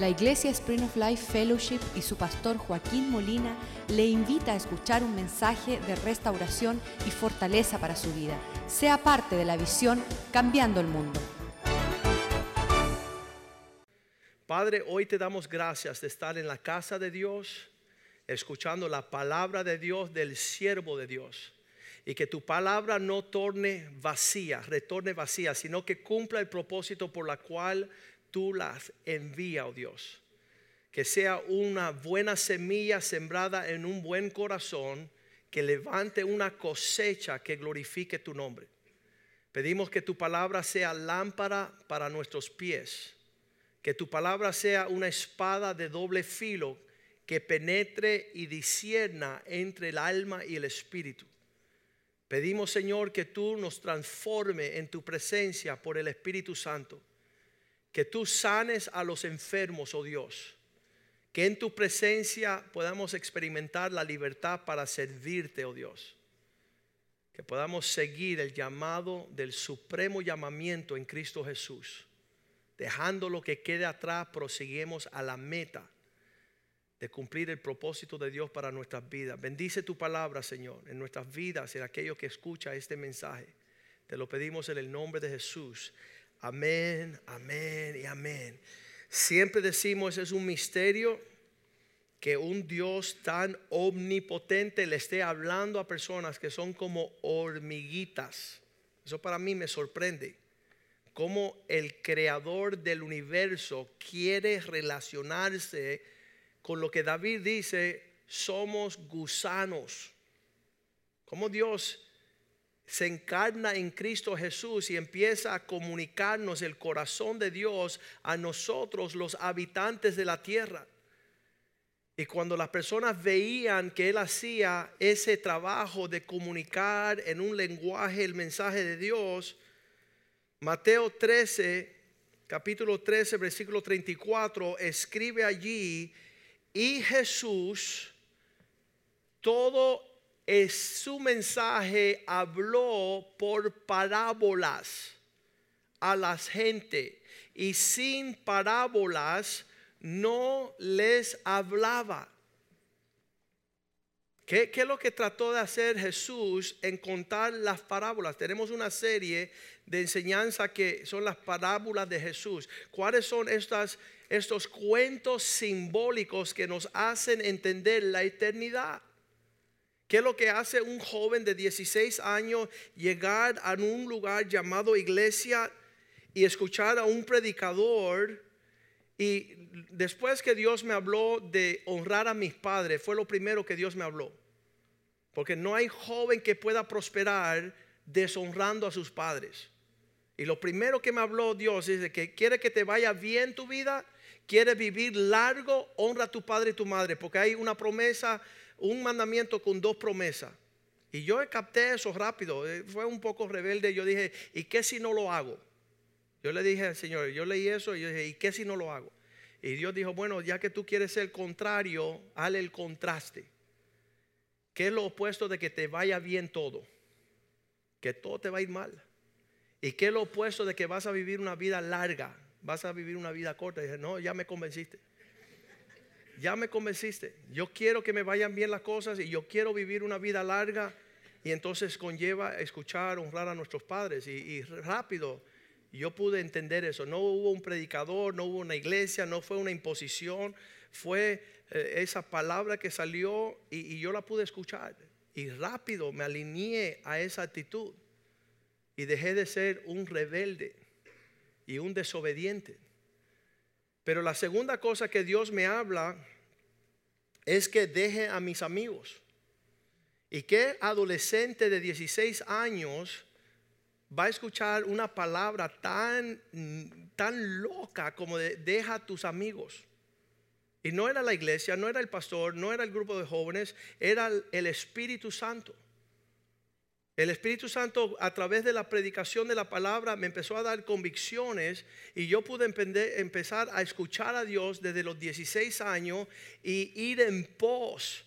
La Iglesia Spring of Life Fellowship y su pastor Joaquín Molina le invita a escuchar un mensaje de restauración y fortaleza para su vida. Sea parte de la visión Cambiando el Mundo. Padre, hoy te damos gracias de estar en la casa de Dios, escuchando la palabra de Dios del siervo de Dios. Y que tu palabra no torne vacía, retorne vacía, sino que cumpla el propósito por la cual tú las envías, oh Dios. Que sea una buena semilla sembrada en un buen corazón, que levante una cosecha que glorifique tu nombre. Pedimos que tu palabra sea lámpara para nuestros pies que tu palabra sea una espada de doble filo que penetre y disierna entre el alma y el espíritu. Pedimos, Señor, que tú nos transforme en tu presencia por el Espíritu Santo. Que tú sanes a los enfermos, oh Dios. Que en tu presencia podamos experimentar la libertad para servirte, oh Dios. Que podamos seguir el llamado del supremo llamamiento en Cristo Jesús dejando lo que quede atrás, prosiguemos a la meta de cumplir el propósito de Dios para nuestras vidas. Bendice tu palabra, Señor, en nuestras vidas, en aquellos que escucha este mensaje. Te lo pedimos en el nombre de Jesús. Amén, amén y amén. Siempre decimos, es un misterio que un Dios tan omnipotente le esté hablando a personas que son como hormiguitas. Eso para mí me sorprende cómo el creador del universo quiere relacionarse con lo que David dice, somos gusanos. Cómo Dios se encarna en Cristo Jesús y empieza a comunicarnos el corazón de Dios a nosotros, los habitantes de la tierra. Y cuando las personas veían que Él hacía ese trabajo de comunicar en un lenguaje el mensaje de Dios, Mateo 13, capítulo 13, versículo 34, escribe allí, y Jesús, todo es su mensaje habló por parábolas a la gente y sin parábolas no les hablaba. ¿Qué, es lo que trató de hacer Jesús en contar las parábolas? Tenemos una serie de enseñanza que son las parábolas de Jesús. ¿Cuáles son estos cuentos simbólicos que nos hacen entender la eternidad? ¿Qué es lo que hace un joven de 16 años llegar a un lugar llamado iglesia y escuchar a un predicador? Y después que Dios me habló de honrar a mis padres, fue lo primero que Dios me habló. Porque no hay joven que pueda prosperar deshonrando a sus padres. Y lo primero que me habló Dios es de que quiere que te vaya bien tu vida, quiere vivir largo, honra a tu padre y tu madre, porque hay una promesa, un mandamiento con dos promesas. Y yo capté eso rápido, eh, fue un poco rebelde, yo dije, ¿y qué si no lo hago? Yo le dije al Señor, yo leí eso y yo dije, ¿y qué si no lo hago? Y Dios dijo, bueno, ya que tú quieres ser contrario, hale el contraste. ¿Qué es lo opuesto de que te vaya bien todo? Que todo te va a ir mal. ¿Y qué es lo opuesto de que vas a vivir una vida larga? Vas a vivir una vida corta. Y dije, no, ya me convenciste. Ya me convenciste. Yo quiero que me vayan bien las cosas y yo quiero vivir una vida larga. Y entonces conlleva escuchar, honrar a nuestros padres. Y, rápido yo pude entender eso. No hubo un predicador, no hubo una iglesia, no fue una imposición. Fue eh, esa palabra que salió y, yo la pude escuchar. Y rápido me alineé a esa actitud. Y dejé de ser un rebelde y un desobediente. Pero la segunda cosa que Dios me habla es que deje a mis amigos. ¿Y qué adolescente de 16 años va a escuchar una palabra tan, tan loca como de deja a tus amigos? Y no era la iglesia, no era el pastor, no era el grupo de jóvenes, era el Espíritu Santo. El Espíritu Santo a través de la predicación de la palabra me empezó a dar convicciones y yo pude empezar a escuchar a Dios desde los 16 años y ir en pos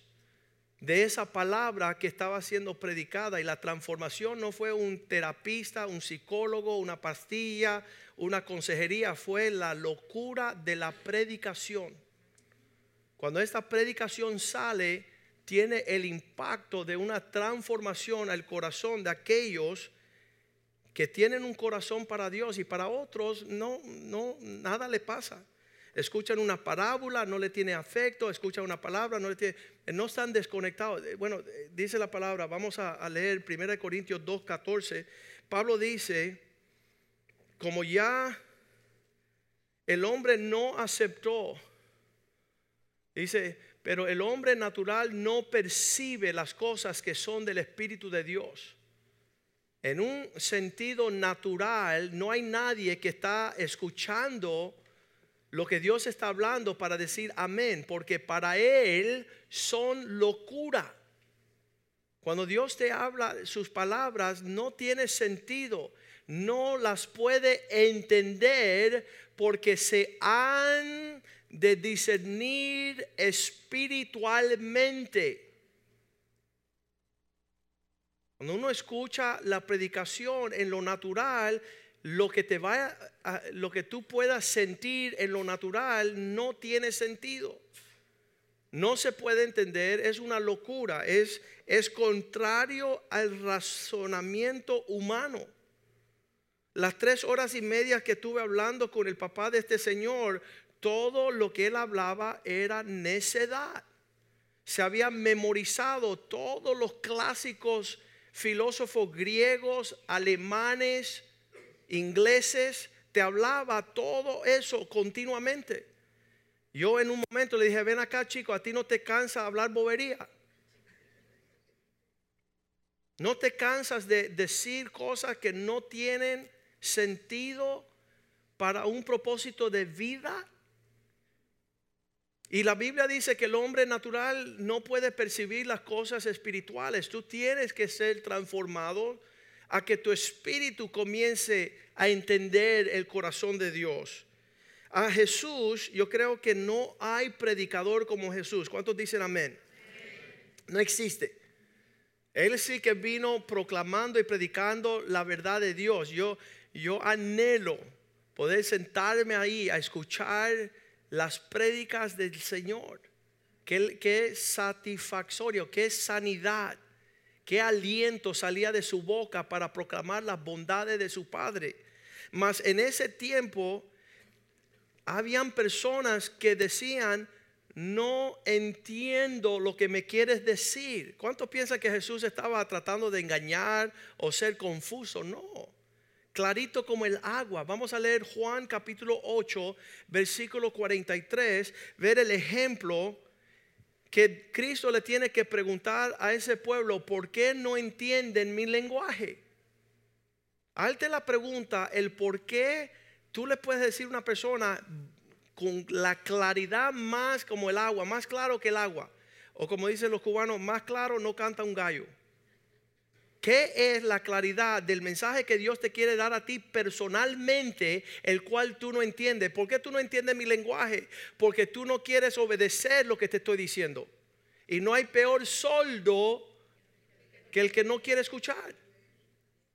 de esa palabra que estaba siendo predicada y la transformación no fue un terapista, un psicólogo, una pastilla, una consejería, fue la locura de la predicación. Cuando esta predicación sale, tiene el impacto de una transformación al corazón de aquellos que tienen un corazón para Dios y para otros no, no, nada le pasa. Escuchan una parábola, no le tiene afecto, escuchan una palabra, no le tiene, no están desconectados. Eh, bueno, eh, dice la palabra, vamos a, leer 1 Corintios 2.14. Pablo dice, como ya el hombre no aceptó, dice, pero el hombre natural no percibe las cosas que son del Espíritu de Dios. En un sentido natural, no hay nadie que está escuchando lo que Dios está hablando para decir amén, porque para Él son locura. Cuando Dios te habla, sus palabras no tiene sentido, no las puede entender porque se han de discernir espiritualmente. Cuando uno escucha la predicación en lo natural, lo que te va lo que tú puedas sentir en lo natural no tiene sentido. No se puede entender, es una locura, es, es contrario al razonamiento humano. Las tres horas y media que estuve hablando con el papá de este señor, todo lo que él hablaba era necedad. Se había memorizado todos los clásicos filósofos griegos, alemanes, ingleses, te hablaba todo eso continuamente. Yo en un momento le dije, ven acá chico, a ti no te cansa hablar bobería. No te cansas de decir cosas que no tienen sentido para un propósito de vida. Y la Biblia dice que el hombre natural no puede percibir las cosas espirituales. Tú tienes que ser transformado a que tu espíritu comience a entender el corazón de Dios. A Jesús, yo creo que no hay predicador como Jesús. ¿Cuántos dicen amén? No existe. Él sí que vino proclamando y predicando la verdad de Dios. Yo, yo anhelo poder sentarme ahí a escuchar las prédicas del Señor. Qué, qué satisfactorio, qué sanidad qué aliento salía de su boca para proclamar las bondades de su Padre. Mas en ese tiempo habían personas que decían, no entiendo lo que me quieres decir. ¿Cuántos piensan que Jesús estaba tratando de engañar o ser confuso? No. Clarito como el agua. Vamos a leer Juan capítulo 8, versículo 43, ver el ejemplo que Cristo le tiene que preguntar a ese pueblo, ¿por qué no entienden mi lenguaje? Alte la pregunta, el por qué tú le puedes decir a una persona con la claridad más como el agua, más claro que el agua, o como dicen los cubanos, más claro no canta un gallo. ¿Qué es la claridad del mensaje que Dios te quiere dar a ti personalmente, el cual tú no entiendes? ¿Por qué tú no entiendes mi lenguaje? Porque tú no quieres obedecer lo que te estoy diciendo. Y no hay peor soldo que el que no quiere escuchar.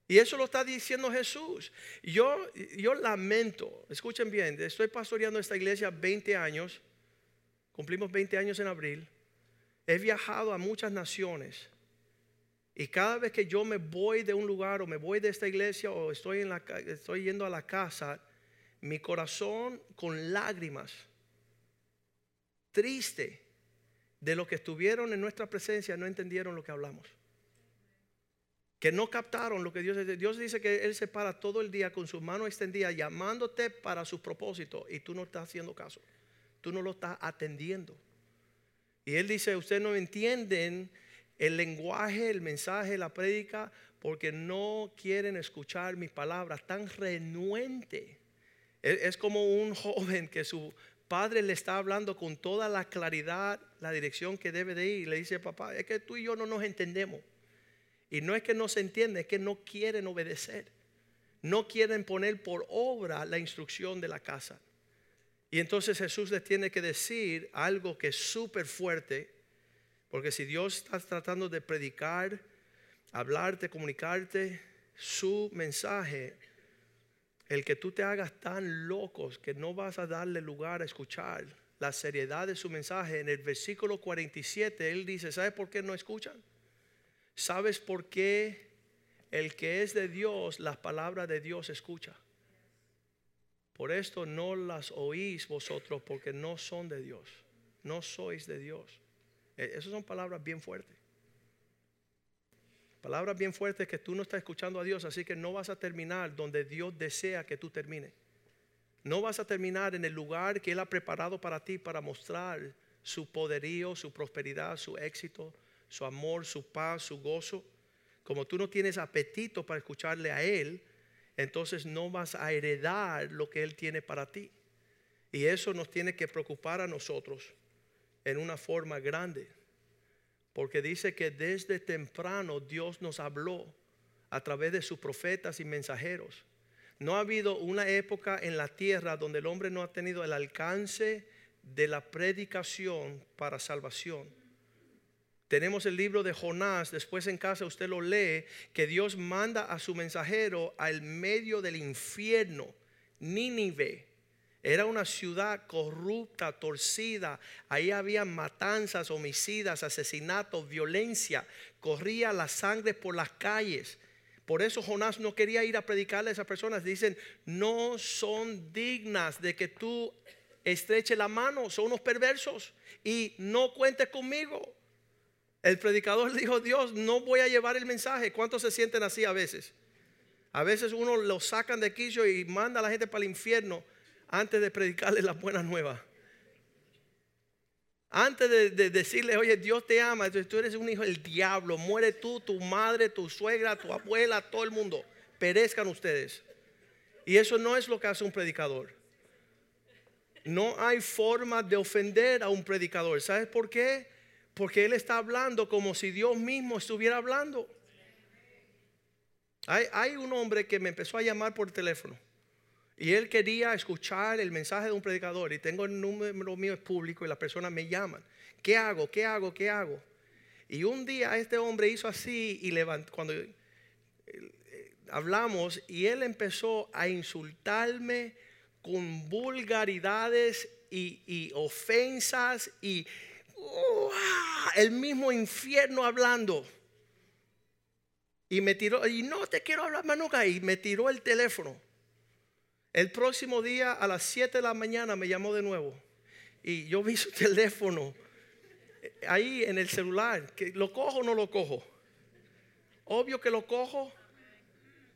Y eso lo está diciendo Jesús. Yo, yo lamento, escuchen bien, estoy pastoreando esta iglesia 20 años, cumplimos 20 años en abril, he viajado a muchas naciones y cada vez que yo me voy de un lugar o me voy de esta iglesia o estoy, en la, estoy yendo a la casa, mi corazón con lágrimas, triste de lo que estuvieron en nuestra presencia, no entendieron lo que hablamos. Que no captaron lo que Dios dice. Dios dice que Él se para todo el día con sus manos extendidas llamándote para su propósito y tú no estás haciendo caso. Tú no lo estás atendiendo. Y Él dice, ustedes no entienden el lenguaje, el mensaje, la prédica, porque no quieren escuchar mis palabras, tan renuente. Es como un joven que su padre le está hablando con toda la claridad, la dirección que debe de ir. Y le dice, papá, es que tú y yo no nos entendemos. Y no es que no se entiende, es que no quieren obedecer. No quieren poner por obra la instrucción de la casa. Y entonces Jesús les tiene que decir algo que es súper fuerte Porque si Dios está tratando de predicar, hablarte, comunicarte su mensaje, el que tú te hagas tan locos que no vas a darle lugar a escuchar la seriedad de su mensaje, en el versículo 47 él dice, ¿sabes por qué no escuchan? ¿Sabes por qué el que es de Dios, las palabras de Dios escucha? Por esto no las oís vosotros porque no son de Dios, no sois de Dios. E, esas son palabras bien fuertes. Palabras bien fuertes que tú no estás escuchando a Dios, así que no vas a terminar donde Dios desea que tú termines. No vas a terminar en el lugar que Él ha preparado para ti para mostrar su poderío, su prosperidad, su éxito, su amor, su paz, su gozo. Como tú no tienes apetito para escucharle a Él, entonces no vas a heredar lo que Él tiene para ti. Y eso nos tiene que preocupar a nosotros en una forma grande. Porque dice que desde temprano Dios nos habló a través de sus profetas y mensajeros. No ha habido una época en la tierra donde el hombre no ha tenido el alcance de la predicación para salvación. Tenemos el libro de Jonás, después en casa usted lo lee, que Dios manda a su mensajero al medio del infierno, Nínive. Era una ciudad corrupta, torcida. Ahí había matanzas, homicidas, asesinatos, violencia. Corría la sangre por las calles. Por eso Jonás no quería ir a predicarle a esas personas. Dicen, no son dignas de que tú estreches la mano, son unos perversos y no cuentes conmigo. El predicador dijo, Dios, no voy a llevar el mensaje. ¿Cuántos se sienten así a veces? A veces uno lo sacan de quicio y manda a la gente para el infierno antes de predicarle las buenas nuevas. Antes de, decirle, oye, Dios te ama, tú eres un hijo del diablo, muere tú, tu madre, tu suegra, tu abuela, todo el mundo, perezcan ustedes. Y eso no es lo que hace un predicador. No hay forma de ofender a un predicador. ¿Sabes por qué? Porque él está hablando como si Dios mismo estuviera hablando. Hay un hombre que me empezó a llamar por teléfono. Y él quería escuchar el mensaje de un predicador y tengo el número mío es público y las personas me llaman. ¿Qué hago? ¿Qué hago? ¿Qué hago? Y un día este hombre hizo así y cuando eh, hablamos y él empezó a insultarme con vulgaridades y, ofensas y el mismo infierno hablando. Y me tiró, y no te quiero hablar más nunca, y me tiró el teléfono. El próximo día a las 7 de la mañana me llamó de nuevo y yo vi su teléfono ahí en el celular, que lo cojo o no lo cojo. Obvio que lo cojo.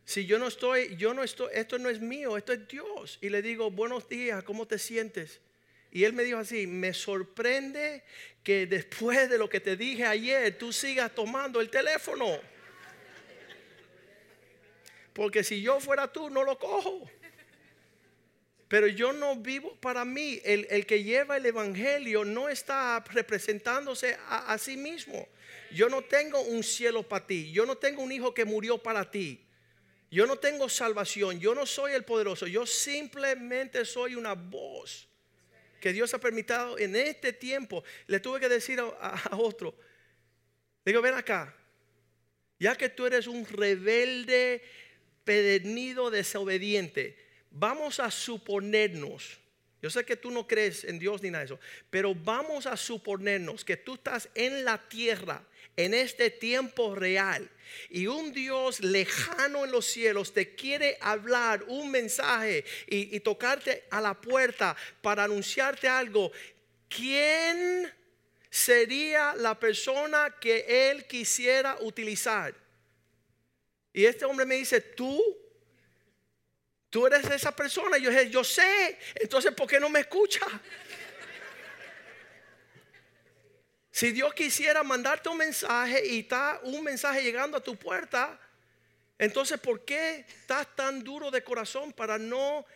Si yo no estoy, yo no estoy, esto no es mío, esto es Dios. Y le digo, buenos días, ¿cómo te sientes? Y él me dijo así, me sorprende que después de lo que te dije ayer, tú sigas tomando el teléfono. Porque si yo fuera tú, no lo cojo. Pero yo no vivo para mí. El, que lleva el Evangelio no está representándose a, sí mismo. Yo no tengo un cielo para ti. Yo no tengo un hijo que murió para ti. Yo no tengo salvación. Yo no soy el poderoso. Yo simplemente soy una voz que Dios ha permitido en este tiempo. Le tuve que decir a, otro. digo, ven acá. Ya que tú eres un rebelde, pedenido, desobediente vamos a suponernos, yo sé que tú no crees en Dios ni nada de eso, pero vamos a suponernos que tú estás en la tierra en este tiempo real y un Dios lejano en los cielos te quiere hablar un mensaje y, y tocarte a la puerta para anunciarte algo. ¿Quién sería la persona que él quisiera utilizar? Y este hombre me dice, tú Tú eres esa persona. Yo dije, yo sé. Entonces, ¿por qué no me escucha? Si Dios quisiera mandarte un mensaje y está un mensaje llegando a tu puerta, entonces ¿por qué estás tan duro de corazón para no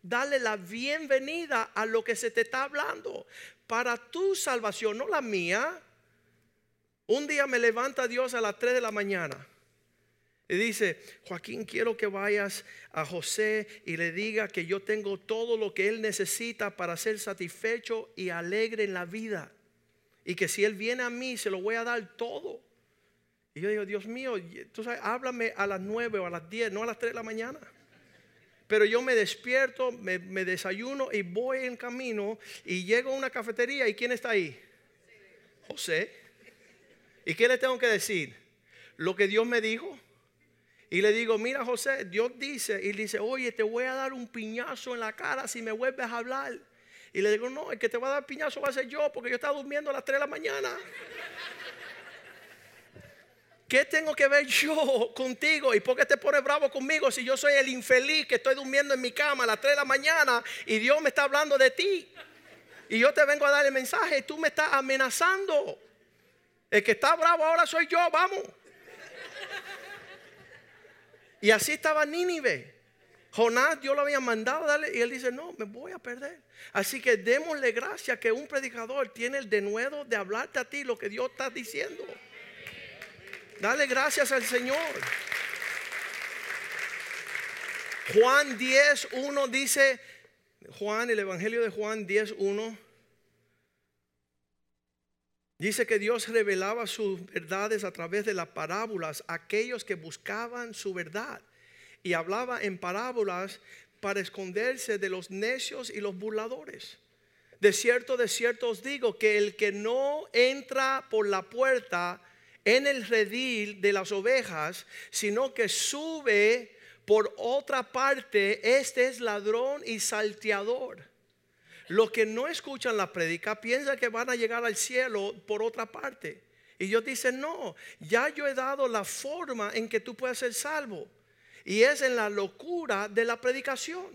darle la bienvenida a lo que se te está hablando? Para tu salvación, no la mía. Un día me levanta Dios a las 3 de la mañana y dice, Joaquín, quiero que vayas a José y le diga que yo tengo todo lo que él necesita para ser satisfecho y alegre en la vida. y que si Él viene a mí, se lo voy a dar todo. Y yo digo, Dios mío, tú sabes, háblame a las 9 o a las 10, no a las 3 de la mañana. Pero yo me despierto, me, me desayuno y voy en camino y llego a una cafetería y ¿quién está ahí? José. ¿Y qué le tengo que decir? Lo que Dios me dijo. Y le digo, mira José, Dios dice, y dice, oye, te voy a dar un piñazo en la cara si me vuelves a hablar. Y le digo, no, el que te va a dar piñazo va a ser yo, porque yo estaba durmiendo a las 3 de la mañana. ¿Qué tengo que ver yo contigo? ¿Y por qué te pones bravo conmigo si yo soy el infeliz que estoy durmiendo en mi cama a las 3 de la mañana y Dios me está hablando de ti? Y yo te vengo a dar el mensaje y tú me estás amenazando. El que está bravo ahora soy yo, vamos. Y así estaba Nínive. Jonás Dios lo había mandado darle y él dice, no, me voy a perder. Así que démosle gracia que un predicador tiene el denuedo de hablarte a ti lo que Dios está diciendo. Dale gracias al Señor. Juan 10, 1 dice, Juan, el Evangelio de Juan 10, 1. Dice que Dios revelaba sus verdades a través de las parábolas a aquellos que buscaban su verdad. Y hablaba en parábolas para esconderse de los necios y los burladores. De cierto, de cierto os digo que el que no entra por la puerta en el redil de las ovejas, sino que sube por otra parte, este es ladrón y salteador. Los que no escuchan la prédica piensan que van a llegar al cielo por otra parte. Y Dios dice, no, ya yo he dado la forma en que tú puedes ser salvo. Y es en la locura de la predicación.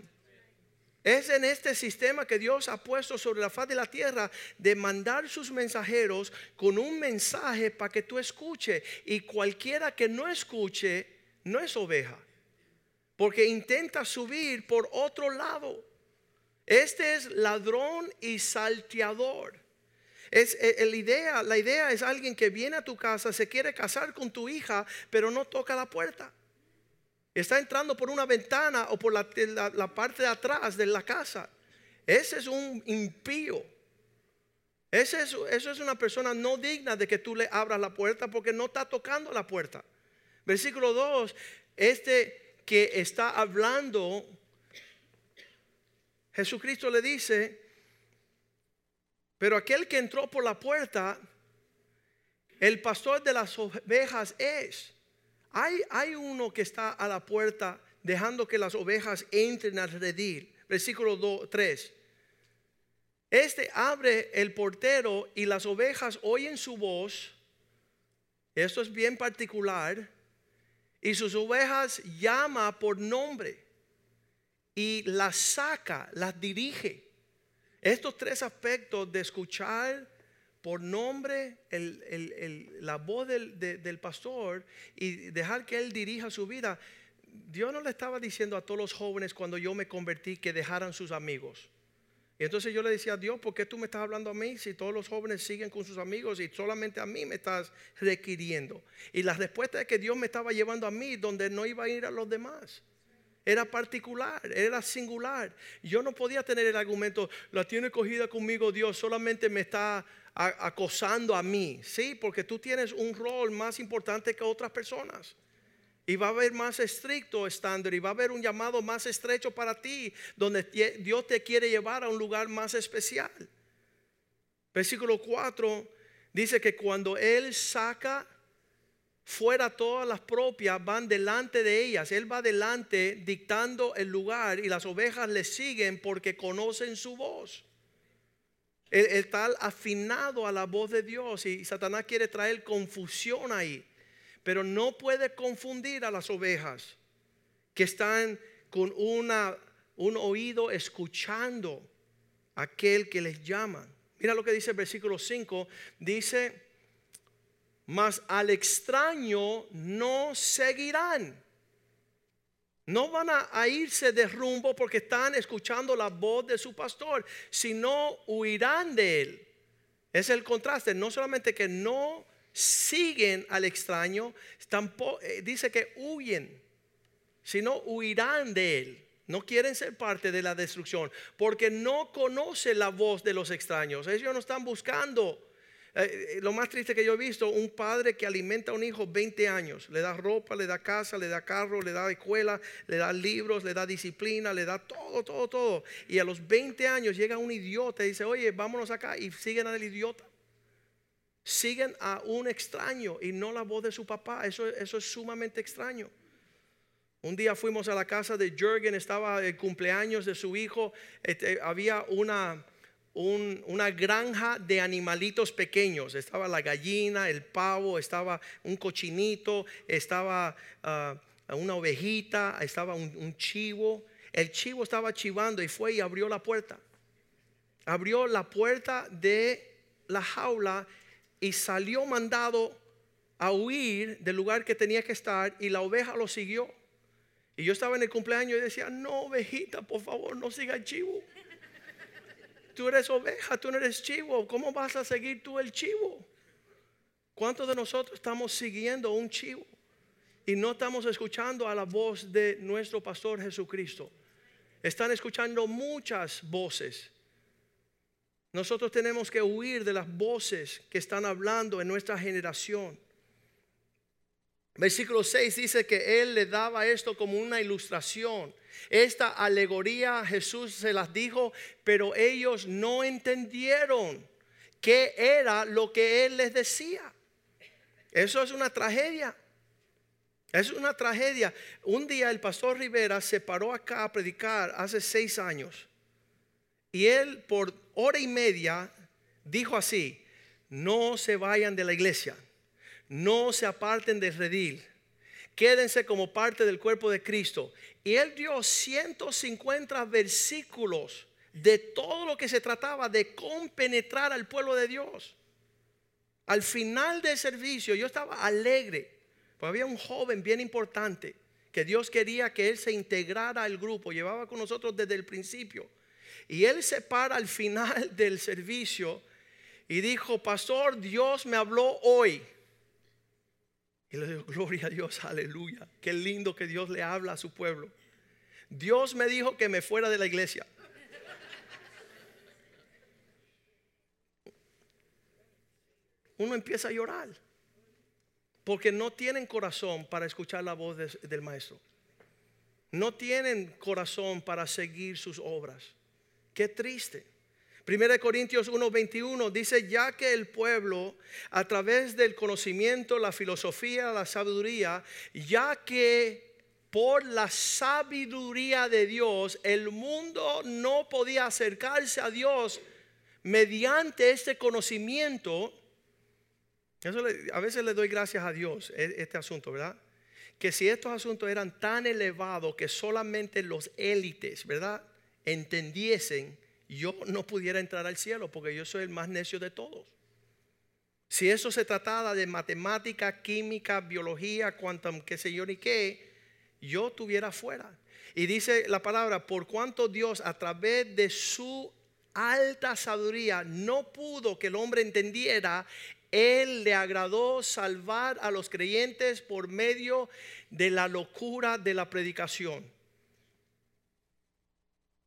Es en este sistema que Dios ha puesto sobre la faz de la tierra de mandar sus mensajeros con un mensaje para que tú escuche. Y cualquiera que no escuche no es oveja. Porque intenta subir por otro lado. Este es ladrón y salteador. Es, eh, la, idea, la idea es alguien que viene a tu casa, se quiere casar con tu hija, pero no toca la puerta. Está entrando por una ventana o por la, parte de atrás de la casa. Ese es un impío. Ese es, eso es una persona no digna de que tú le abras la puerta porque no está tocando la puerta. Versículo 2, este que está hablando Jesucristo le dice, pero aquel que entró por la puerta, el pastor de las ovejas es. Hay, hay uno que está a la puerta dejando que las ovejas entren al redil. Versículo 3. Este abre el portero y las ovejas oyen su voz. Esto es bien particular. Y sus ovejas llama por nombre y las saca, las dirige. Estos tres aspectos de escuchar por nombre la voz del, del, pastor y dejar que él dirija su vida. Dios no le estaba diciendo a todos los jóvenes cuando yo me convertí que dejaran sus amigos. Y entonces yo le decía a Dios, ¿por qué tú me estás hablando a mí si todos los jóvenes siguen con sus amigos y solamente a mí me estás requiriendo? Y la respuesta es que Dios me estaba llevando a mí donde no iba a ir a los demás era particular, era singular. Yo no podía tener el argumento, la tiene cogida conmigo Dios, solamente me está acosando a mí. Sí, porque tú tienes un rol más importante que otras personas. Y va a haber más estricto estándar y va a haber un llamado más estrecho para ti, donde Dios te quiere llevar a un lugar más especial. Versículo 4 dice que cuando Él saca fuera todas las propias van delante de ellas. Él va delante dictando el lugar y las ovejas le siguen porque conocen su voz. Él está afinado a la voz de Dios y Satanás quiere traer confusión ahí. Pero no puede confundir a las ovejas que están con una, un oído escuchando aquel que les llama. Mira lo que dice el versículo 5. Dice mas al extraño no seguirán. No van a, irse de rumbo porque están escuchando la voz de su pastor, sino huirán de él. Es el contraste, no solamente que no siguen al extraño, tampoco, eh, dice que huyen, sino huirán de él. No quieren ser parte de la destrucción porque no conocen la voz de los extraños. Ellos no están buscando Eh, eh, lo más triste que yo he visto, un padre que alimenta a un hijo 20 años, le da ropa, le da casa, le da carro, le da escuela, le da libros, le da disciplina, le da todo, todo, todo. Y a los 20 años llega un idiota y dice, oye, vámonos acá y siguen al idiota. Siguen a un extraño y no la voz de su papá. Eso, eso es sumamente extraño. Un día fuimos a la casa de Jürgen, estaba el cumpleaños de su hijo, este, había una una granja de animalitos pequeños. Estaba la gallina, el pavo, estaba un cochinito, estaba ah, una ovejita, estaba un, chivo. El chivo estaba chivando y fue y abrió la puerta. Abrió la puerta de la jaula y salió mandado a huir del lugar que tenía que estar y la oveja lo siguió. Y yo estaba en el cumpleaños y decía, no, ovejita, por favor, no siga el chivo tú eres oveja, tú no eres chivo. ¿Cómo vas a seguir tú el chivo? ¿Cuántos de nosotros estamos siguiendo un chivo? Y no estamos escuchando a la voz de nuestro pastor Jesucristo. Están escuchando muchas voces. Nosotros tenemos que huir de las voces que están hablando en nuestra generación. Versículo 6 dice que Él le daba esto como una ilustración. Esta alegoría Jesús se las dijo, pero ellos no entendieron qué era lo que Él les decía. Eso es una tragedia. Es una tragedia. Un día el pastor Rivera se paró acá a predicar hace seis años. Y él por hora y media dijo así, no se vayan de la iglesia no se aparten del redil, quédense como parte del cuerpo de Cristo. Y él dio 150 versículos de todo lo que se trataba de compenetrar al pueblo de Dios. Al final del servicio yo estaba alegre, porque había un joven bien importante que Dios quería que él se integrara al grupo, llevaba con nosotros desde el principio. Y él se para al final del servicio y dijo, pastor, Dios me habló hoy y le digo, gloria a Dios, aleluya. Qué lindo que Dios le habla a su pueblo. Dios me dijo que me fuera de la iglesia. Uno empieza a llorar. Porque no tienen corazón para escuchar la voz del maestro. No tienen corazón para seguir sus obras. Qué triste. 1 Corintios 1:21 dice, ya que el pueblo, a través del conocimiento, la filosofía, la sabiduría, ya que por la sabiduría de Dios el mundo no podía acercarse a Dios mediante este conocimiento, eso a veces le doy gracias a Dios e, este asunto, ¿verdad? Que si estos asuntos eran tan elevados que solamente los élites, ¿verdad? Entendiesen yo no pudiera entrar al cielo porque yo soy el más necio de todos. Si eso se trataba de matemática, química, biología, quantum, qué sé yo ni qué, yo estuviera fuera. Y dice la palabra, por cuanto Dios a través de su alta sabiduría no pudo que el hombre entendiera, Él le agradó salvar a los creyentes por medio de la locura de la predicación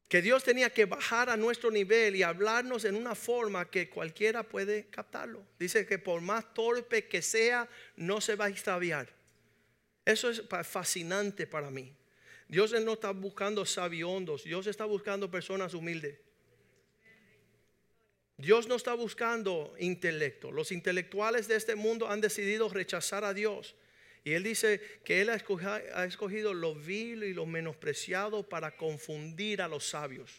que Dios tenía que bajar a nuestro nivel y hablarnos en una forma que cualquiera puede captarlo. Dice que por más torpe que sea, no se va a extraviar. Eso es fascinante para mí. Dios no está buscando sabiondos, Dios está buscando personas humildes. Dios no está buscando intelecto. Los intelectuales de este mundo han decidido rechazar a Dios y él dice que él ha escogido, lo vil y lo menospreciado para confundir a los sabios.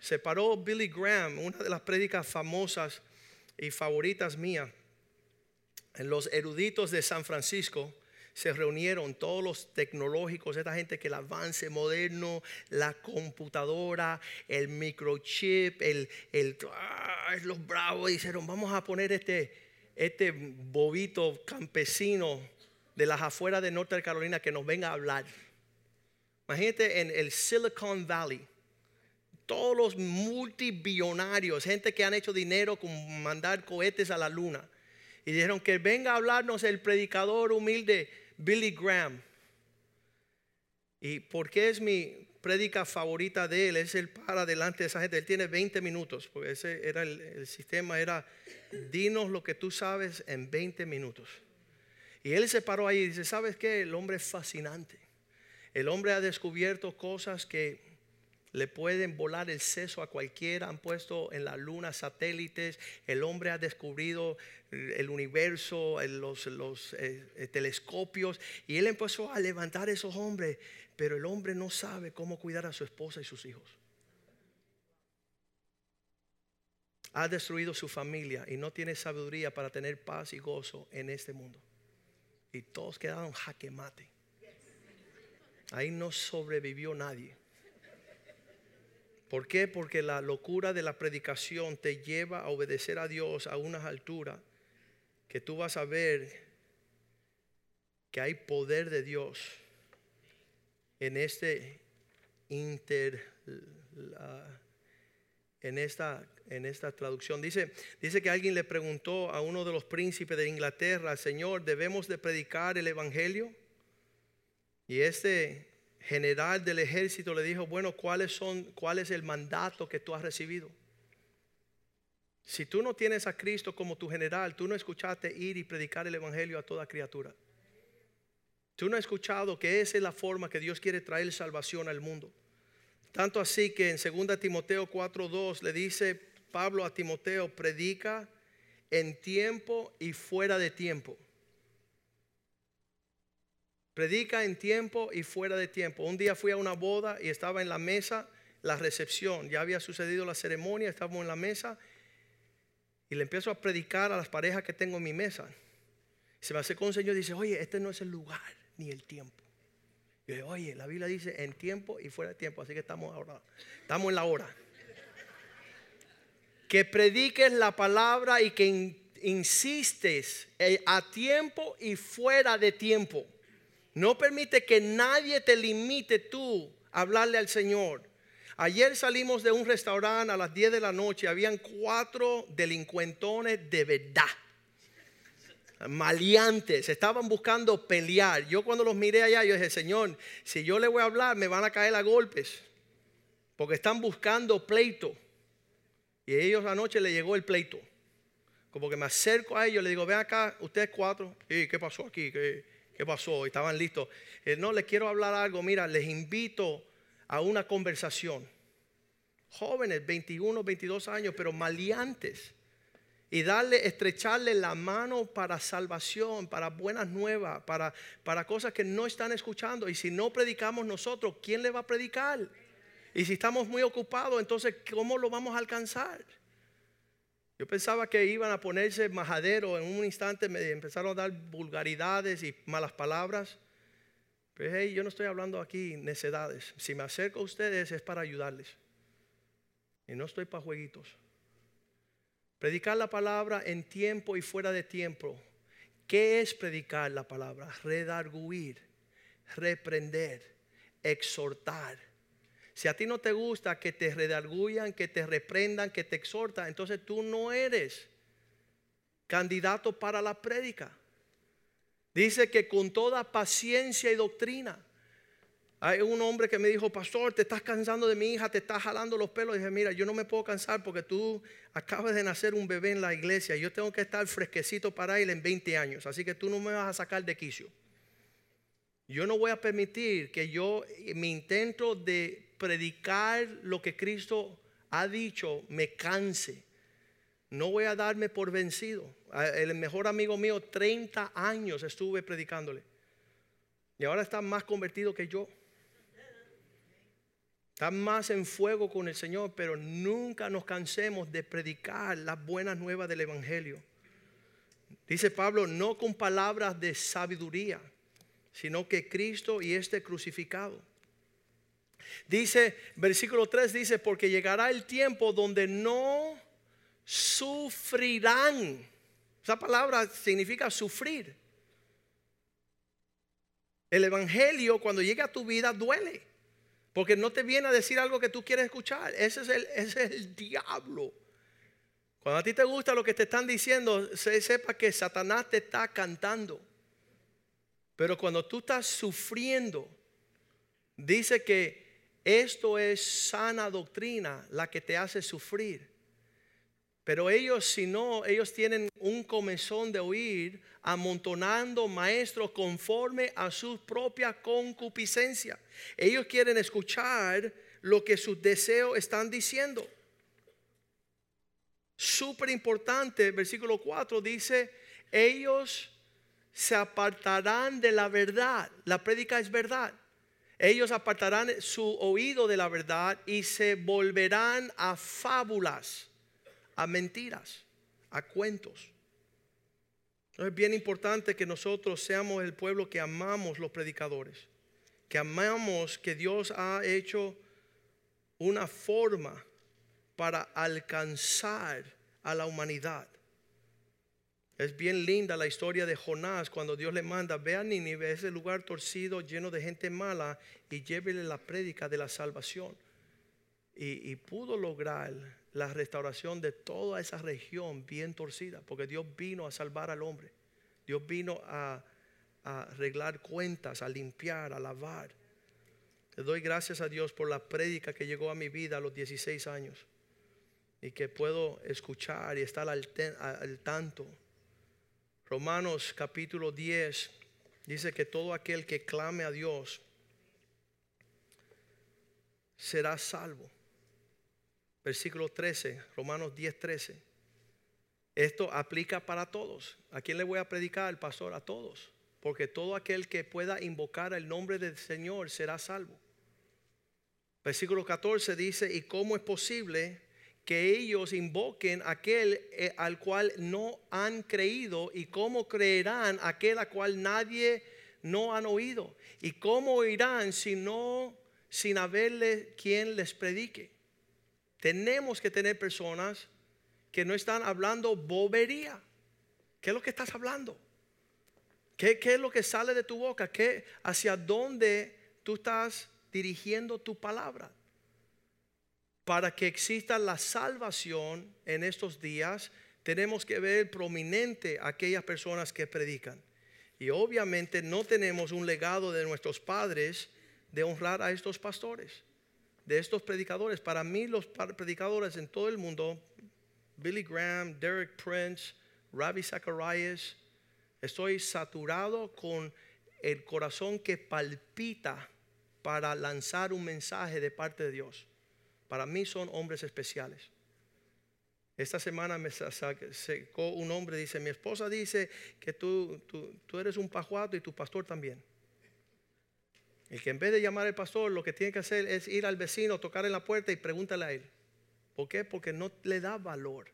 Se paró Billy Graham, una de las prédicas famosas y favoritas mías. Los eruditos de San Francisco se reunieron todos los tecnológicos, esta gente que el avance moderno, la computadora, el microchip, el, el ah, los bravos dijeron, vamos a poner este, este bobito campesino de las afueras de Norte Carolina que nos venga a hablar. Imagínate en el Silicon Valley, todos los multibillonarios, gente que han hecho dinero con mandar cohetes a la luna. Y dijeron que venga a hablarnos el predicador humilde Billy Graham. ¿Y por qué es mi prédica favorita de él es el para delante de esa gente. Él tiene 20 minutos, porque ese era el, el sistema, era dinos lo que tú sabes en 20 minutos. Y él se paró ahí y dice, ¿sabes qué? El hombre es fascinante. El hombre ha descubierto cosas que le pueden volar el seso a cualquiera. Han puesto en la luna satélites. El hombre ha descubrido el universo, los, los eh, eh, telescopios. Y él empezó a levantar esos hombres. Pero el hombre no sabe cómo cuidar a su esposa y sus hijos. Ha destruido su familia y no tiene sabiduría para tener paz y gozo en este mundo. Y todos quedaron jaque mate. Ahí no sobrevivió nadie. ¿Por qué? Porque la locura de la predicación te lleva a obedecer a Dios a unas alturas que tú vas a ver que hay poder de Dios en este inter en esta en esta traducción dice dice que alguien le preguntó a uno de los príncipes de Inglaterra, "Señor, debemos de predicar el evangelio?" Y este general del ejército le dijo, bueno, ¿cuáles son, ¿cuál es el mandato que tú has recibido? Si tú no tienes a Cristo como tu general, tú no escuchaste ir y predicar el Evangelio a toda criatura. Tú no has escuchado que esa es la forma que Dios quiere traer salvación al mundo. Tanto así que en 2 Timoteo 4:2 le dice Pablo a Timoteo, predica en tiempo y fuera de tiempo. Predica en tiempo y fuera de tiempo. Un día fui a una boda y estaba en la mesa la recepción. Ya había sucedido la ceremonia, estábamos en la mesa y le empiezo a predicar a las parejas que tengo en mi mesa. Se me acercó un señor y dice, oye, este no es el lugar ni el tiempo. Yo oye, la Biblia dice en tiempo y fuera de tiempo, así que estamos ahora, estamos en la hora. Que prediques la palabra y que insistes eh, a tiempo y fuera de tiempo. No permite que nadie te limite tú a hablarle al Señor. Ayer salimos de un restaurante a las 10 de la noche. Habían cuatro delincuentones de verdad. Maleantes. Estaban buscando pelear. Yo cuando los miré allá, yo dije, Señor, si yo le voy a hablar, me van a caer a golpes. Porque están buscando pleito. Y ellos anoche le llegó el pleito. Como que me acerco a ellos, le digo, ven acá, ustedes cuatro. ¿Y qué pasó aquí? ¿Qué? ¿Qué pasó? Estaban listos. Eh, no, les quiero hablar algo. Mira, les invito a una conversación. Jóvenes, 21, 22 años, pero maleantes. Y darle, estrecharle la mano para salvación, para buenas nuevas, para, para cosas que no están escuchando. Y si no predicamos nosotros, ¿quién le va a predicar? Y si estamos muy ocupados, entonces, ¿cómo lo vamos a alcanzar? Yo pensaba que iban a ponerse majadero en un instante, me empezaron a dar vulgaridades y malas palabras. Pero hey, yo no estoy hablando aquí necedades. Si me acerco a ustedes es para ayudarles. Y no estoy para jueguitos. Predicar la palabra en tiempo y fuera de tiempo. ¿Qué es predicar la palabra? Redarguir, reprender, exhortar si a ti no te gusta que te redarguyan, que te reprendan, que te exhortan, entonces tú no eres candidato para la prédica. Dice que con toda paciencia y doctrina. Hay un hombre que me dijo, pastor, te estás cansando de mi hija, te estás jalando los pelos. Dije, mira, yo no me puedo cansar porque tú acabas de nacer un bebé en la iglesia. Yo tengo que estar fresquecito para él en 20 años. Así que tú no me vas a sacar de quicio. Yo no voy a permitir que yo, mi intento de predicar lo que Cristo ha dicho me canse. No voy a darme por vencido. El mejor amigo mío, 30 años estuve predicándole. Y ahora está más convertido que yo. Está más en fuego con el Señor, pero nunca nos cansemos de predicar las buenas nuevas del Evangelio. Dice Pablo, no con palabras de sabiduría, sino que Cristo y este crucificado. Dice, versículo 3 dice, porque llegará el tiempo donde no sufrirán. Esa palabra significa sufrir. El Evangelio cuando llega a tu vida duele. Porque no te viene a decir algo que tú quieres escuchar. Ese es el, ese es el diablo. Cuando a ti te gusta lo que te están diciendo, se, sepa que Satanás te está cantando. Pero cuando tú estás sufriendo, dice que Esto es sana doctrina, la que te hace sufrir. Pero ellos, si no, ellos tienen un comezón de oír, amontonando maestros conforme a su propia concupiscencia. Ellos quieren escuchar lo que sus deseos están diciendo. Súper importante, versículo 4 dice, ellos se apartarán de la verdad. La prédica es verdad. Ellos apartarán su oído de la verdad y se volverán a fábulas, a mentiras, a cuentos. Es bien importante que nosotros seamos el pueblo que amamos los predicadores, que amamos que Dios ha hecho una forma para alcanzar a la humanidad. Es bien linda la historia de Jonás cuando Dios le manda, ve a Nínive, ese lugar torcido, lleno de gente mala, y llévele la prédica de la salvación. Y, y, pudo lograr la restauración de toda esa región bien torcida, porque Dios vino a salvar al hombre. Dios vino a, a arreglar cuentas, a limpiar, a lavar. Le doy gracias a Dios por la prédica que llegó a mi vida a los 16 años y que puedo escuchar y estar al, al tanto Romanos capítulo 10 dice que todo aquel que clame a Dios será salvo. Versículo 13, Romanos 10, 13. Esto aplica para todos. ¿A quién le voy a predicar, el pastor? A todos. Porque todo aquel que pueda invocar el nombre del Señor será salvo. Versículo 14 dice, ¿y cómo es posible que ellos invoquen aquel eh, al cual no han creído y cómo creerán aquel al cual nadie no han oído y cómo oirán si no sin haberle quien les predique. Tenemos que tener personas que no están hablando bobería. ¿Qué es lo que estás hablando? ¿Qué, es lo que sale de tu boca? ¿Qué, ¿Hacia dónde tú estás dirigiendo tu palabra? para que exista la salvación en estos días, tenemos que ver prominente a aquellas personas que predican. Y obviamente no tenemos un legado de nuestros padres de honrar a estos pastores, de estos predicadores. Para mí los predicadores en todo el mundo, Billy Graham, Derek Prince, Ravi Zacharias, estoy saturado con el corazón que palpita para lanzar un mensaje de parte de Dios. Para mí son hombres especiales. Esta semana me secó un hombre, dice, mi esposa dice que tú, tú, eres un pajuato y tu pastor también. Y que en vez de llamar al pastor, lo que tiene que hacer es ir al vecino, tocar en la puerta y pregúntale a él. ¿Por qué? Porque no le da valor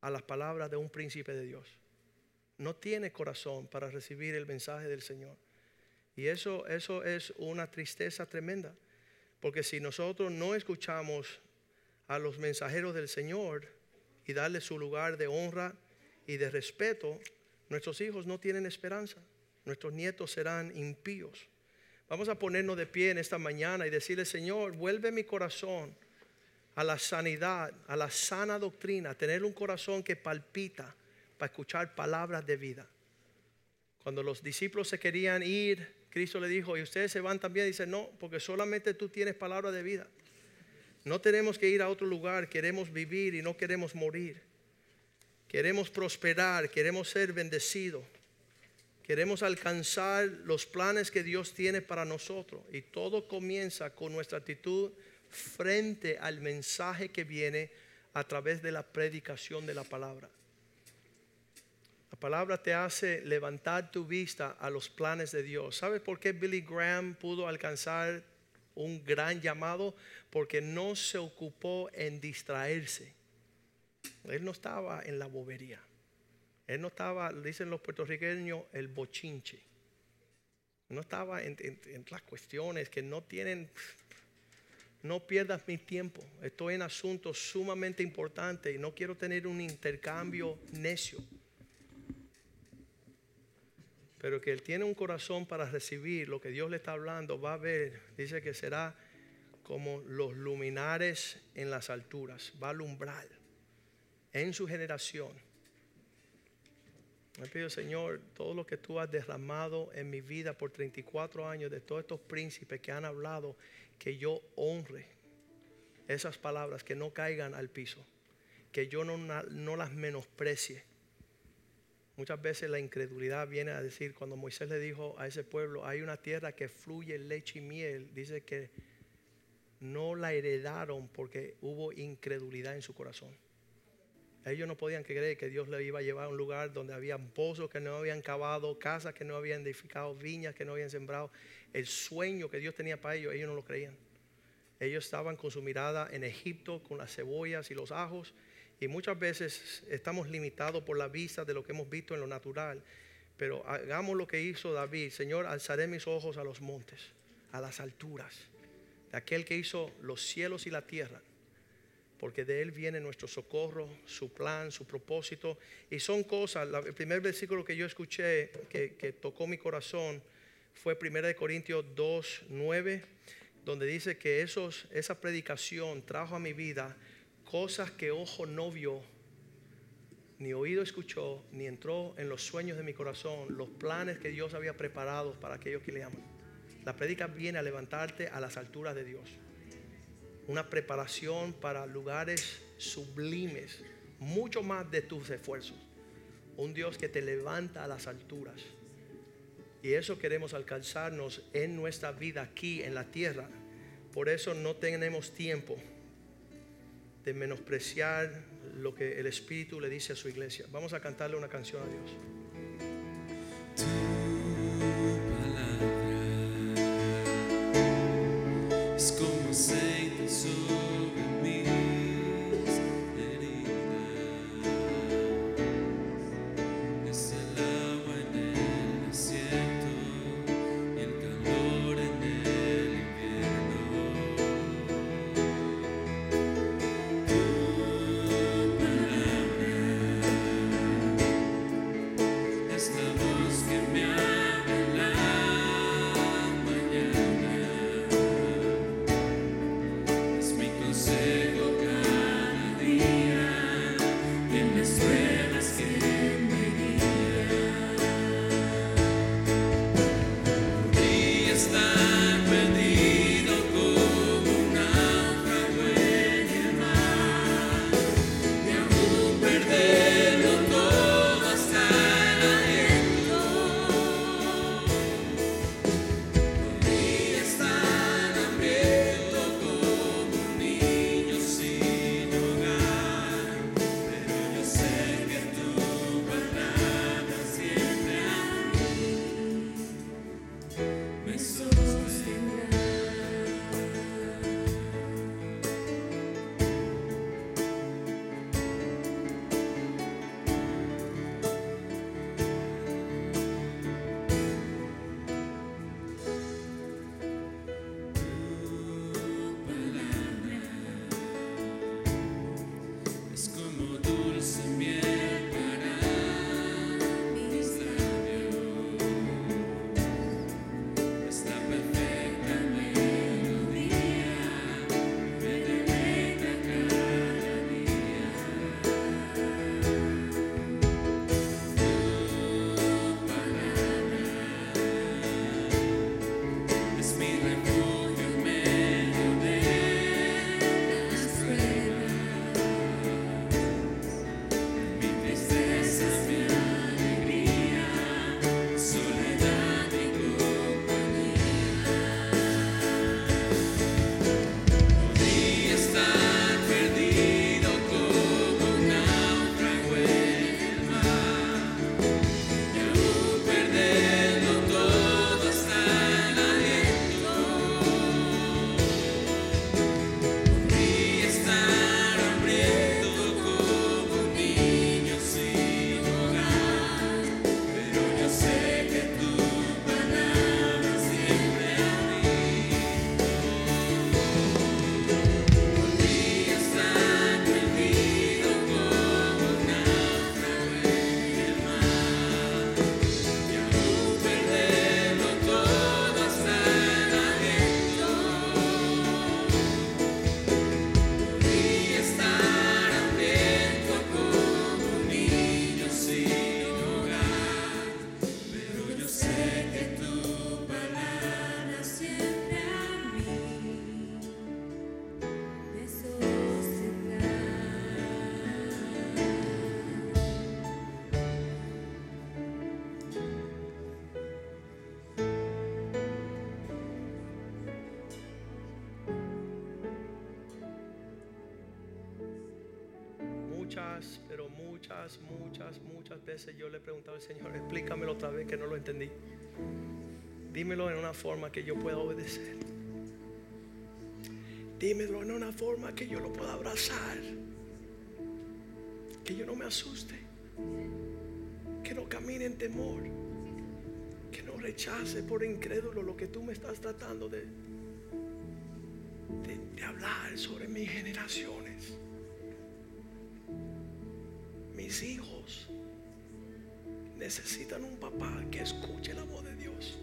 a las palabras de un príncipe de Dios. No tiene corazón para recibir el mensaje del Señor. Y eso, eso es una tristeza tremenda. Porque si nosotros no escuchamos a los mensajeros del Señor y darle su lugar de honra y de respeto, nuestros hijos no tienen esperanza. Nuestros nietos serán impíos. Vamos a ponernos de pie en esta mañana y decirle, Señor, vuelve mi corazón a la sanidad, a la sana doctrina, tener un corazón que palpita para escuchar palabras de vida. Cuando los discípulos se querían ir Cristo le dijo, y ustedes se van también, dice, no, porque solamente tú tienes palabra de vida. No tenemos que ir a otro lugar, queremos vivir y no queremos morir. Queremos prosperar, queremos ser bendecidos. Queremos alcanzar los planes que Dios tiene para nosotros. Y todo comienza con nuestra actitud frente al mensaje que viene a través de la predicación de la palabra. La palabra te hace levantar tu vista a los planes de Dios. ¿Sabes por qué Billy Graham pudo alcanzar un gran llamado? Porque no se ocupó en distraerse. Él no estaba en la bobería. Él no estaba, dicen los puertorriqueños, el bochinche. No estaba en, en las cuestiones que no tienen no pierdas mi tiempo. Estoy en asuntos sumamente importantes y no quiero tener un intercambio necio pero que él tiene un corazón para recibir lo que Dios le está hablando, va a ver, dice que será como los luminares en las alturas, va a alumbrar en su generación. Me pido, Señor, todo lo que tú has derramado en mi vida por 34 años, de todos estos príncipes que han hablado, que yo honre esas palabras, que no caigan al piso, que yo no, no las menosprecie. Muchas veces la incredulidad viene a decir, cuando Moisés le dijo a ese pueblo, hay una tierra que fluye leche y miel, dice que no la heredaron porque hubo incredulidad en su corazón. Ellos no podían creer que Dios le iba a llevar a un lugar donde había pozos que no habían cavado, casas que no habían edificado, viñas que no habían sembrado. El sueño que Dios tenía para ellos, ellos no lo creían. Ellos estaban con su mirada en Egipto, con las cebollas y los ajos. Y muchas veces estamos limitados por la vista de lo que hemos visto en lo natural. Pero hagamos lo que hizo David. Señor, alzaré mis ojos a los montes, a las alturas. De aquel que hizo los cielos y la tierra porque de Él viene nuestro socorro, su plan, su propósito. Y son cosas, el primer versículo que yo escuché que, tocó mi corazón fue 1 Corintios 2, 9, donde dice que esos, esa predicación trajo a mi vida cosas que ojo no vio, ni oído escuchó, ni entró en los sueños de mi corazón, los planes que Dios había preparado para aquellos que le aman. La predica viene a levantarte a las alturas de Dios una preparación para lugares sublimes, mucho más de tus esfuerzos. Un Dios que te levanta a las alturas. Y eso queremos alcanzarnos en nuestra vida aquí en la tierra. Por eso no tenemos tiempo de menospreciar lo que el Espíritu le dice a su iglesia. Vamos a cantarle una canción a Dios. Muchas, muchas, veces yo le he preguntado al Señor, explícamelo otra vez que no lo entendí. Dímelo en una forma que yo pueda obedecer. Dímelo en una forma que yo lo pueda abrazar. Que yo no me asuste. Que no camine en temor. Que no rechace por incrédulo lo que tú me estás tratando de, de hablar sobre mis generaciones. Mis hijos necesitan un papá que escuche la voz de Dios.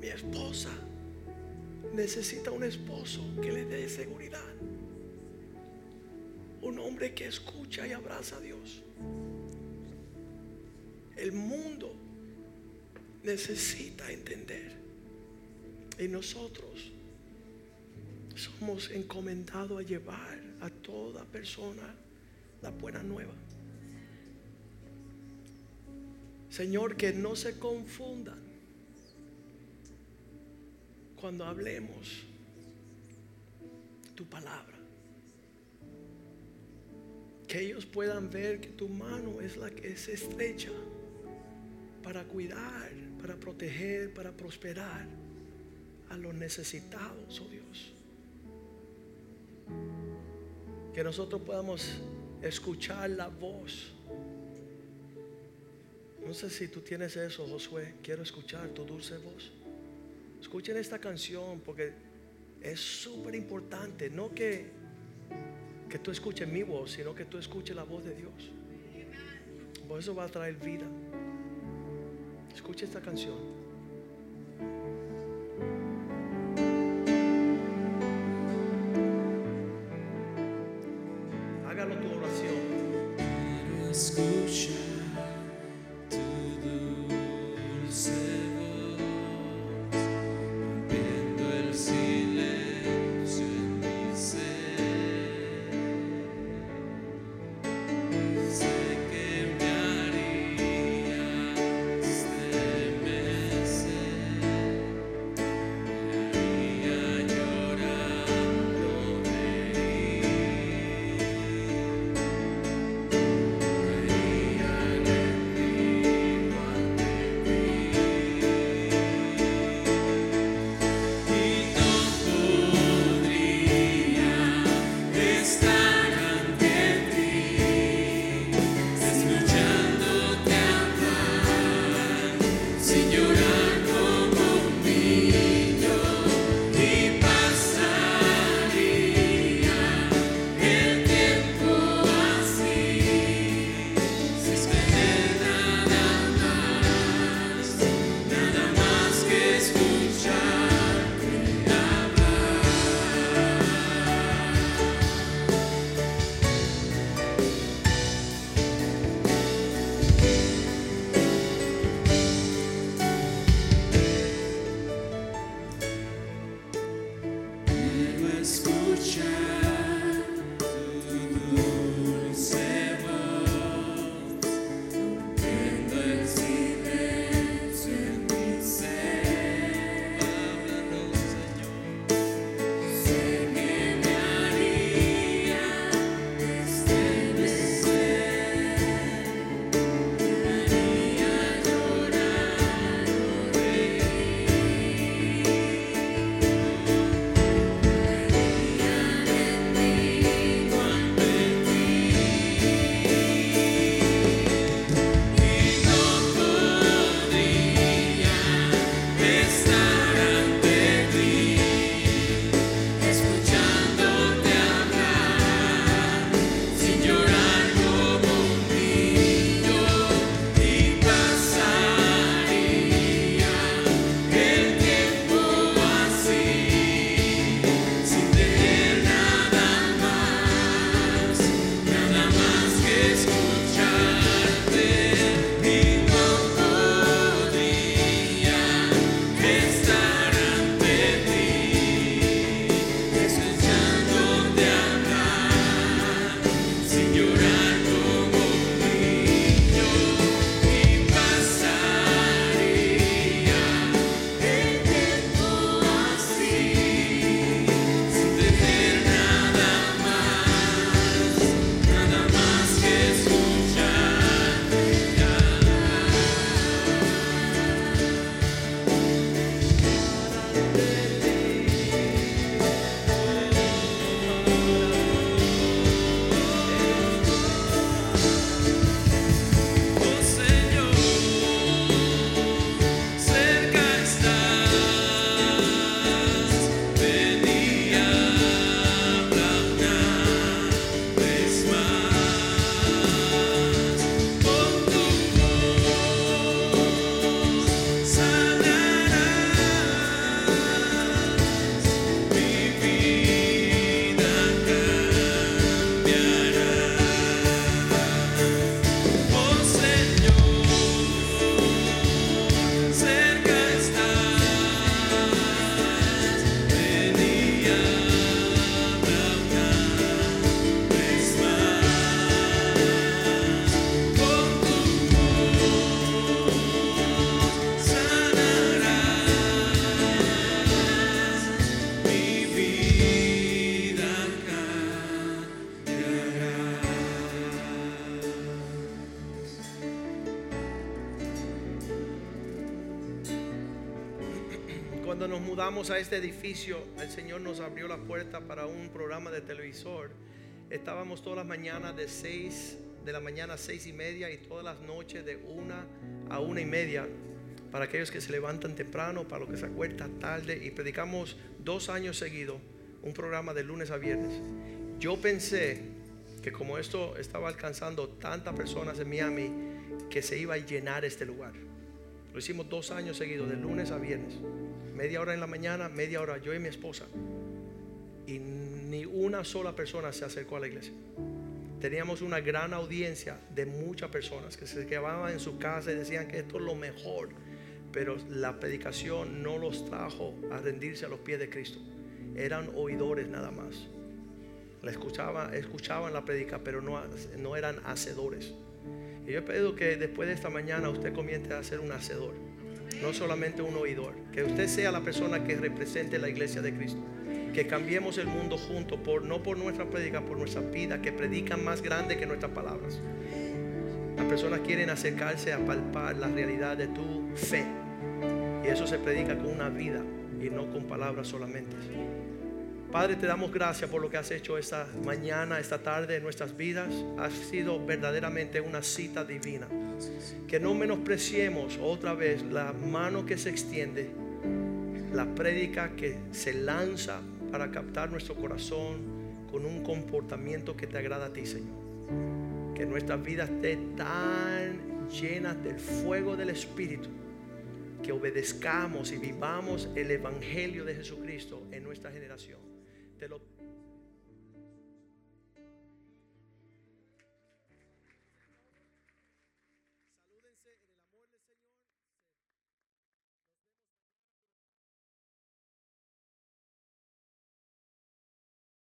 Mi esposa necesita un esposo que le dé seguridad. Un hombre que escucha y abraza a Dios. El mundo necesita entender. Y nosotros somos encomendados a llevar a toda persona la buena nueva. Señor, que no se confundan cuando hablemos tu palabra. Que ellos puedan ver que tu mano es la que es estrecha para cuidar, para proteger, para prosperar a los necesitados, oh Dios. Que nosotros podamos escuchar la voz. No sé si tú tienes eso, Josué. Quiero escuchar tu dulce voz. Escuchen esta canción porque es súper importante. No que, que tú escuches mi voz, sino que tú escuches la voz de Dios. Por eso va a traer vida. Escucha esta canción. Mudamos a este edificio, el Señor nos abrió la puerta para un programa de televisor. Estábamos todas las mañanas de 6 de la mañana a 6 y media y todas las noches de 1 a una y media para aquellos que se levantan temprano, para los que se acuestan tarde y predicamos dos años seguidos un programa de lunes a viernes. Yo pensé que como esto estaba alcanzando tantas personas en Miami, que se iba a llenar este lugar. Lo hicimos dos años seguidos, de lunes a viernes. Media hora en la mañana, media hora yo y mi esposa. Y ni una sola persona se acercó a la iglesia. Teníamos una gran audiencia de muchas personas que se quedaban en su casa y decían que esto es lo mejor. Pero la predicación no los trajo a rendirse a los pies de Cristo. Eran oidores nada más. La escuchaba, escuchaban la predica, pero no, no eran hacedores. Y yo pido que después de esta mañana usted comience a ser un hacedor, no solamente un oidor. Que usted sea la persona que represente la iglesia de Cristo. Que cambiemos el mundo juntos, por, no por nuestra predica, por nuestra vida, que predican más grande que nuestras palabras. Las personas quieren acercarse a palpar la realidad de tu fe. Y eso se predica con una vida y no con palabras solamente. Padre, te damos gracias por lo que has hecho esta mañana, esta tarde en nuestras vidas. Ha sido verdaderamente una cita divina. Que no menospreciemos otra vez la mano que se extiende, la prédica que se lanza para captar nuestro corazón con un comportamiento que te agrada a ti, Señor. Que nuestras vidas estén tan llenas del fuego del Espíritu que obedezcamos y vivamos el Evangelio de Jesucristo en nuestra generación. Te lo